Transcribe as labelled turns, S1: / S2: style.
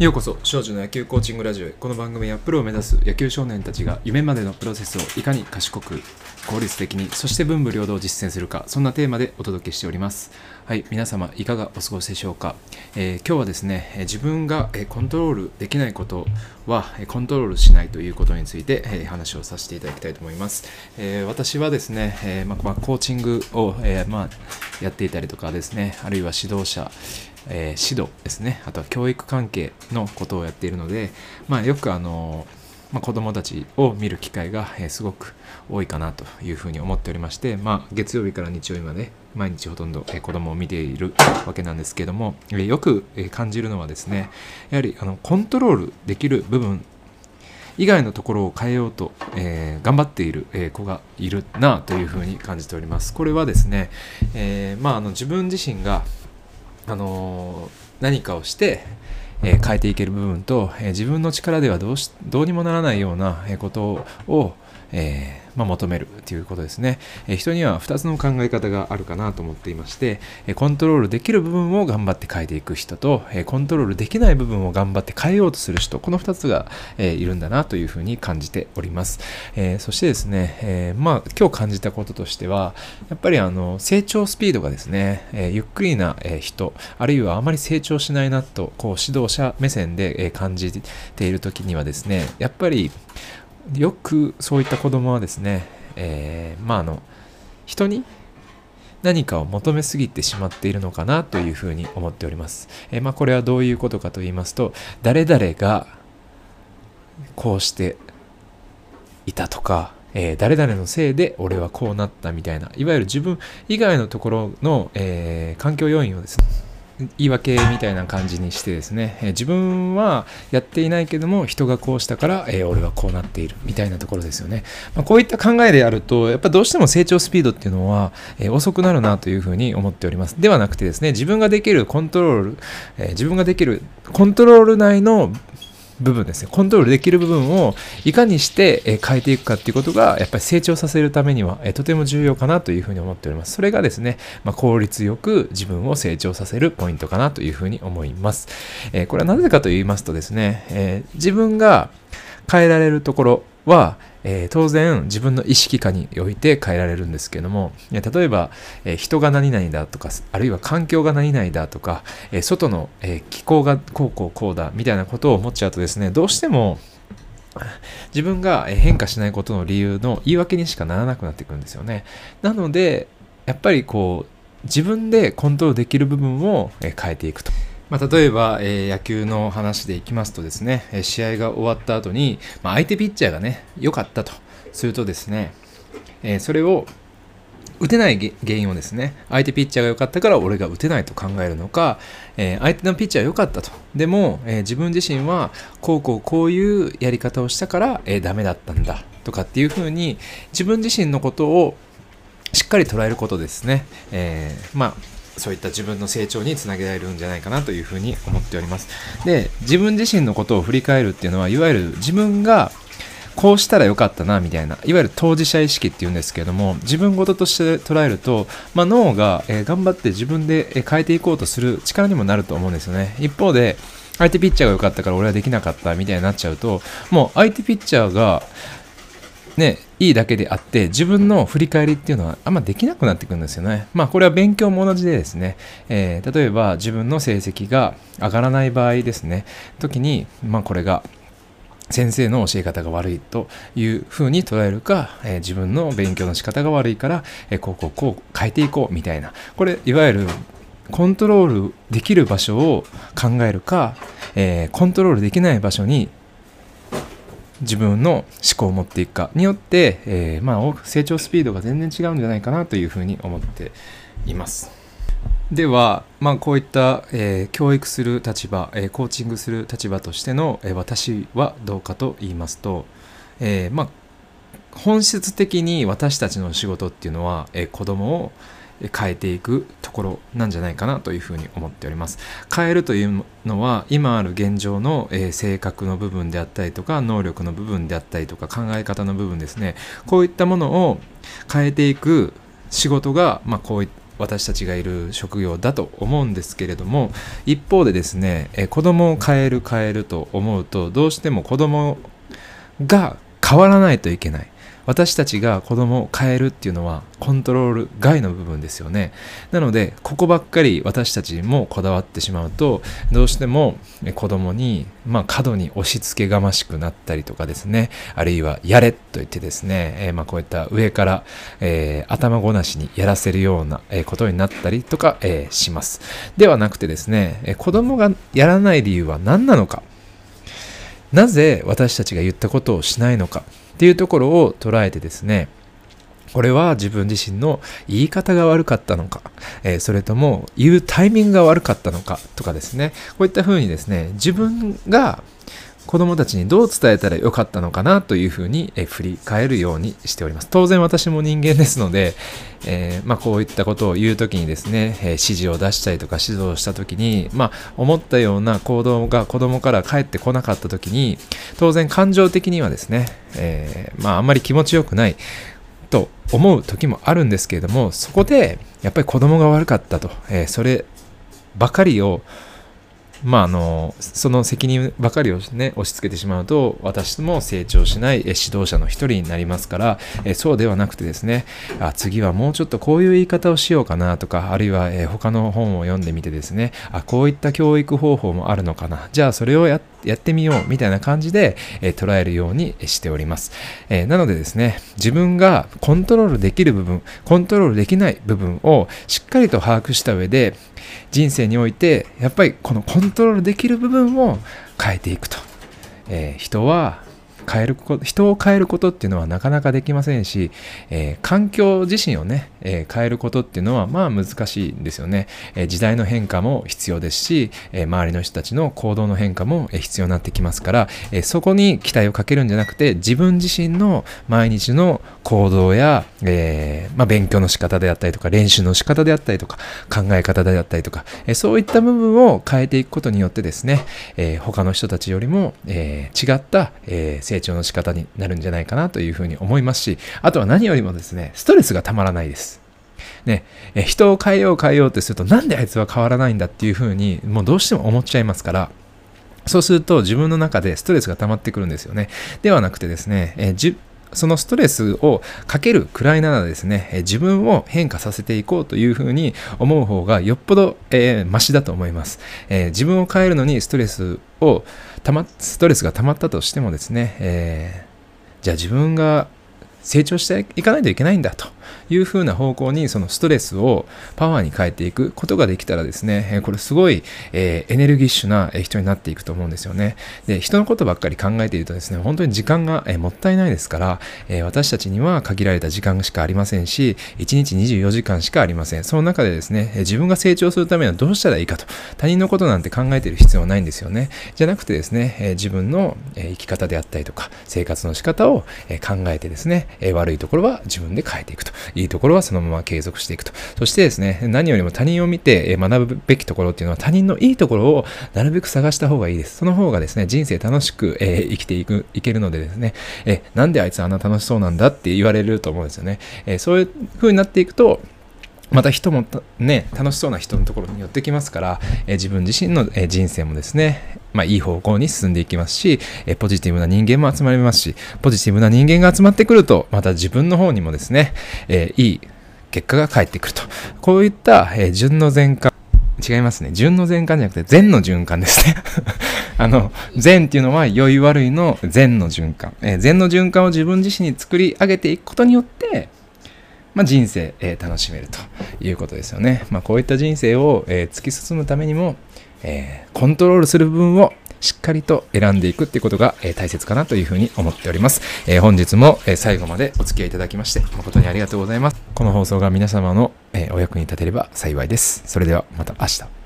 S1: ようこそ少女の野球コーチングラジオへ。この番組はプロを目指す野球少年たちが夢までのプロセスをいかに賢く効率的にそして文武両道を実践するかそんなテーマでお届けしております。はい皆様いかがお過ごしでしょうか、えー今日はですねえー自分がえーコントロールできないことはえーコントロールしないということについてえー話をさせていただきたいと思います、えー私はですね、えーまあまあコーチングを、えーまあ、やっていたりとかですねあるいは指導者えー指導ですねあとは教育関係のことをやっているので、まあ、よくあの、まあ、子どもたちを見る機会が、えーすごく多いかなというふうに思っておりまして、まあ、月曜日から日曜日まで毎日ほとんど、えー子どもを見ているわけなんですけども、えーよく、え感じるのはですねやはりあのコントロールできる部分以外のところを変えようと、えー頑張っている、えー子がいるなというふうに感じております。これはですね、えーまあ、あの自分自身があの何かをして、え変えていける部分と、え自分の力ではどうしどうにもならないようなことを、えーまあ、求めるということですね、えー人には2つの考え方があるかなと思っていまして、えコントロールできる部分を頑張って変えていく人と、えコントロールできない部分を頑張って変えようとする人この2つが、えいるんだなというふうに感じております、えそしてですね、えまあ、今日感じたこととしてはやっぱりあの成長スピードがですね、えゆっくりなえ人あるいはあまり成長しないなとこう指導者目線でえ感じている時にはですねやっぱりよくそういった子供はですね、えーまああの人に何かを求めすぎてしまっているのかなというふうに思っております。えーまあ、これはどういうことかと言いますと誰々がこうしていたとか、えー誰々のせいで俺はこうなったみたいないわゆる自分以外のところの、え環境要因をですね言い訳みたいな感じにしてですね、え自分はやっていないけども人がこうしたから、えー俺はこうなっているみたいなところですよね、まあ、こういった考えでやるとやっぱどうしても成長スピードっていうのは、えー遅くなるなというふうに思っております。ではなくてですね自分ができるコントロール、えー自分ができるコントロール内の部分ですね。コントロールできる部分をいかにして変えていくかっていうことがやっぱり成長させるためにはとても重要かなというふうに思っております。それがですね、まあ、効率よく自分を成長させるポイントかなというふうに思います、えこれはなぜかと言いますとですね、え自分が変えられるところは、えー当然自分の意識下において変えられるんですけどもいや例えば、えー人が何々だとかあるいは環境が何々だとか、え外の、え気候がこうこうこうだみたいなことを思っちゃうとですねどうしても自分が変化しないことの理由の言い訳にしかならなくなってくるんですよね。なのでやっぱりこう自分でコントロールできる部分を変えていくと。まあ、例えば、えー野球の話でいきますとですね、え試合が終わった後に、まあ、相手ピッチャーがね、良かったとするとですね、えーそれを打てない原因をですね、相手ピッチャーが良かったから俺が打てないと考えるのか、えー相手のピッチャー良かったと。でも、え自分自身はこうこうこういうやり方をしたから、えーダメだったんだとかっていうふうに自分自身のことをしっかり捉えることですね。えまあそういった自分の成長につなげられるんじゃないかなというふうに思っております。で、自分自身のことを振り返るっていうのは、いわゆる自分がこうしたらよかったなみたいな、いわゆる当事者意識っていうんですけれども、自分事として捉えると、まあ、脳が、えー頑張って自分でえ変えていこうとする力にもなると思うんですよね。一方で、相手ピッチャーが良かったから俺はできなかったみたいになっちゃうと、もう相手ピッチャーがね、いいだけであって自分の振り返りっていうのはあんまできなくなってくるんですよね。まあこれは勉強も同じでですね、えー例えば自分の成績が上がらない場合ですね、時に、まあこれが先生の教え方が悪いというふうに捉えるか、えー自分の勉強の仕方が悪いから、えーこうこうこう変えていこうみたいな、これいわゆるコントロールできる場所を考えるか、えーコントロールできない場所に自分の思考を持っていくかによって、えーまあ、成長スピードが全然違うんじゃないかなというふうに思っています。では、まあ、こういった、えー教育する立場、えーコーチングする立場としての、え私はどうかと言いますと、えまあ、本質的に私たちの仕事っていうのは、えー子供を変えていくところなんじゃないかなというふうに思っております。変えるというのは今ある現状の、え性格の部分であったりとか能力の部分であったりとか考え方の部分ですねこういったものを変えていく仕事が、まあ、こうい私たちがいる職業だと思うんですけれども一方でですね、え子供を変える変えると思うとどうしても子供が変わらないといけない私たちが子供を変えるっていうのはコントロール外の部分ですよね。なのでここばっかり私たちもこだわってしまうとどうしても子供にまあ過度に押し付けがましくなったりとかですね。あるいはやれと言ってですね、えー、まあこういった上から、えー、頭ごなしにやらせるようなことになったりとか、えー、します。ではなくてですね子供がやらない理由は何なのか。なぜ私たちが言ったことをしないのかっていうところを捉えてですねこれは自分自身の言い方が悪かったのか、えー、それとも言うタイミングが悪かったのかとかですねこういったふうにですね自分が子供たちにどう伝えたらよかったのかなというふうに、え振り返るようにしております。当然私も人間ですので、えー、まあ、こういったことを言うときにですね、えー、指示を出したりとか指導したときに、まあ、思ったような行動が子供から返ってこなかったときに、当然感情的にはですね、えー、まあ、あんまり気持ちよくないと思う時もあるんですけれども、そこでやっぱり子供が悪かったと、えそればかりをまあ、あのその責任ばかりを、ね、押し付けてしまうと私も成長しない指導者の一人になりますからえそうではなくてですねあ次はもうちょっとこういう言い方をしようかなとかあるいは、え他の本を読んでみてですねあこういった教育方法もあるのかなじゃあそれをやってみようみたいな感じで、え捉えるようにしております、えなのでですね自分がコントロールできる部分コントロールできない部分をしっかりと把握した上で人生においてやっぱりこのコンントロールできる部分を変えていくと、えー、人は変えること人を変えることっていうのはなかなかできませんし、えー、環境自身をね、えー、変えることっていうのはまあ難しいんですよね、えー、時代の変化も必要ですし、え周りの人たちの行動の変化も必要になってきますから、えそこに期待をかけるんじゃなくて自分自身の毎日の行動や、えまあ、勉強の仕方であったりとか練習の仕方であったりとか考え方であったりとか、えそういった部分を変えていくことによってですね、え他の人たちよりも、え違った、え成長の仕方になるんじゃないかなというふうに思いますし、あとは何よりもですね、ストレスがたまらないです。ね、え人を変えよう変えようってすると、なんであいつは変わらないんだっていうふうに、もうどうしても思っちゃいますから、そうすると自分の中でストレスが溜まってくるんですよね。ではなくてですね、えじそのストレスをかけるくらいならですね、え自分を変化させていこうというふうに思う方がよっぽど、えー、マシだと思います、えー、自分を変えるのにストレスをたま、ストレスが溜まったとしてもですね、えー、じゃあ自分が成長していかないといけないんだと。いうふうな方向にそのストレスをパワーに変えていくことができたらですね、これすごい、え、エネルギッシュな人になっていくと思うんですよね。で、人のことばっかり考えているとですね、本当に時間が、え、もったいないですから、え、私たちには限られた時間しかありませんし、1日24時間しかありません。その中でですね、自分が成長するためにはどうしたらいいかと、他人のことなんて考えている必要はないんですよね。じゃなくてですね、え自分の、生き方であったりとか、生活の仕方を、考えてですね、悪いところは自分で変えていくと。いいところはそのまま継続していくと。そしてですね、何よりも他人を見て学ぶべきところっていうのは他人のいいところをなるべく探した方がいいです。その方がですね、人生楽しく、えー、生きていく、いけるのでですね、えなんであいつあんな楽しそうなんだって言われると思うんですよね。えそういう風になっていくと、また人もね、楽しそうな人のところに寄ってきますから、え自分自身の、え人生もですね、まあ、いい方向に進んでいきますし、えポジティブな人間も集まりますし、ポジティブな人間が集まってくると、また自分の方にもですね、えいい結果が返ってくると。こういった、え順の前環、違いますね。順の前環じゃなくて善の循環ですね。あの、善っていうのは良い悪いの善の循環。え善の循環を自分自身に作り上げていくことによって、まあ、人生、えー、楽しめるということですよね。まあ、こういった人生を、えー、突き進むためにも、えー、コントロールする部分をしっかりと選んでいくっていうことが、え大切かなというふうに思っております。え本日も、え最後までお付き合いいただきまして誠にありがとうございます。この放送が皆様の、えお役に立てれば幸いです。それではまた明日。